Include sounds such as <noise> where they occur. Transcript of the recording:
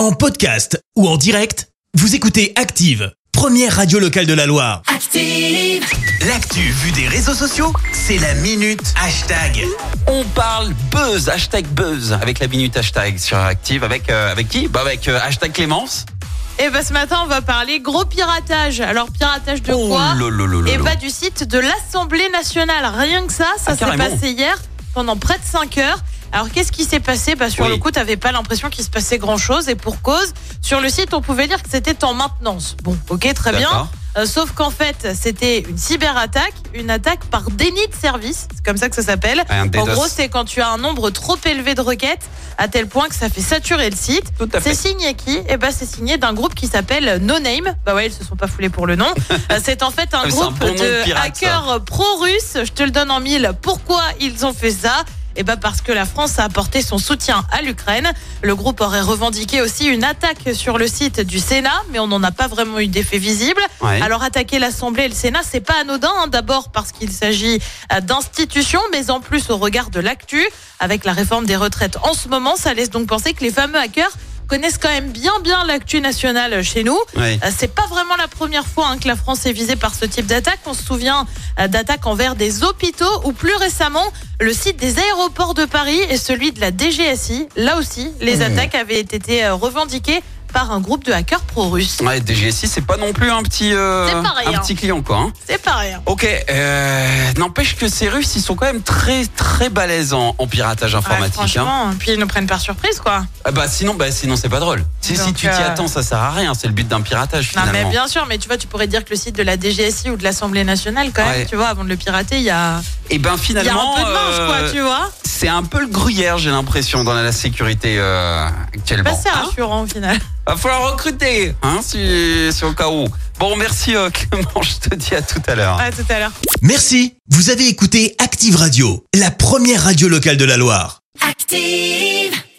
En podcast ou en direct, vous écoutez Active, première radio locale de la Loire. Active. L'actu vue des réseaux sociaux, c'est la minute hashtag. On parle buzz, hashtag buzz, avec la minute hashtag sur Active. Avec, euh, avec qui? Bah Avec euh, hashtag Clémence. Et bah ce matin, on va parler gros piratage. Alors, piratage de Oh quoi? Et là. bah du site de l'Assemblée nationale. Rien que ça, ça Ah, s'est carrément. passé hier pendant près de 5 heures. Alors, qu'est-ce qui s'est passé? Bah, Sur Oui. le coup, t'avais pas l'impression qu'il se passait grand-chose. Et pour cause, sur le site, on pouvait dire que c'était en maintenance. Bon, ok, très bien. Euh, sauf qu'en fait, c'était une cyberattaque, une attaque par déni de service. C'est comme ça que ça s'appelle. En gros, c'est quand tu as un nombre trop élevé de requêtes, à tel point que ça fait saturer le site. C'est signé qui? Eh ben, c'est signé d'un groupe qui s'appelle No Name. Bah ouais, ils se sont pas foulés pour le nom. <laughs> Euh, c'est en fait un Ah, un groupe bon de pirate, hackers pro-russes. Je te le donne en mille. Pourquoi ils ont fait ça? Eh ben parce que la France a apporté son soutien à l'Ukraine. Le groupe aurait revendiqué aussi une attaque sur le site du Sénat, mais on n'en a pas vraiment eu d'effet visible. Ouais. Alors attaquer l'Assemblée et le Sénat, c'est pas anodin. hein. D'abord parce qu'il s'agit euh, d'institutions, mais en plus au regard de l'actu, avec la réforme des retraites en ce moment, ça laisse donc penser que les fameux hackers connaissent quand même bien bien l'actu nationale chez nous. Ouais. Euh, C'est pas vraiment la première fois hein, que la France est visée par ce type d'attaque. On se souvient euh, d'attaques envers des hôpitaux ou plus récemment le site des aéroports de Paris et celui de la DGSI. Là aussi, les Mmh. attaques avaient été euh, revendiquées par un groupe de hackers pro-russes. Ouais, DGSI, c'est pas non plus un petit, euh, pareil, un hein. petit client, quoi. hein. C'est pas rien. Ok, euh, n'empêche que ces Russes, ils sont quand même très très balèzes en, en piratage Ouais, informatique. hein. puis ils nous prennent par surprise, quoi. Ah bah sinon, bah sinon c'est pas drôle. Si, tu t'y euh, attends, ça sert à rien. C'est le but d'un piratage Non, mais bien sûr, mais tu vois, tu pourrais dire que le site de la DGSI ou de l'Assemblée nationale, quand même, Ouais. tu vois, avant de le pirater, il y a, Et ben il y a finalement, un peu de marge, euh, quoi, tu vois. c'est un peu le gruyère, j'ai l'impression, dans la sécurité euh, actuellement. Pas c'est Hein rassurant au final. Va falloir recruter, hein, si, si au cas où. Bon, merci euh, <laughs> Clément, je te dis à tout à l'heure. À tout à l'heure. Merci, vous avez écouté Active Radio, la première radio locale de la Loire. Active.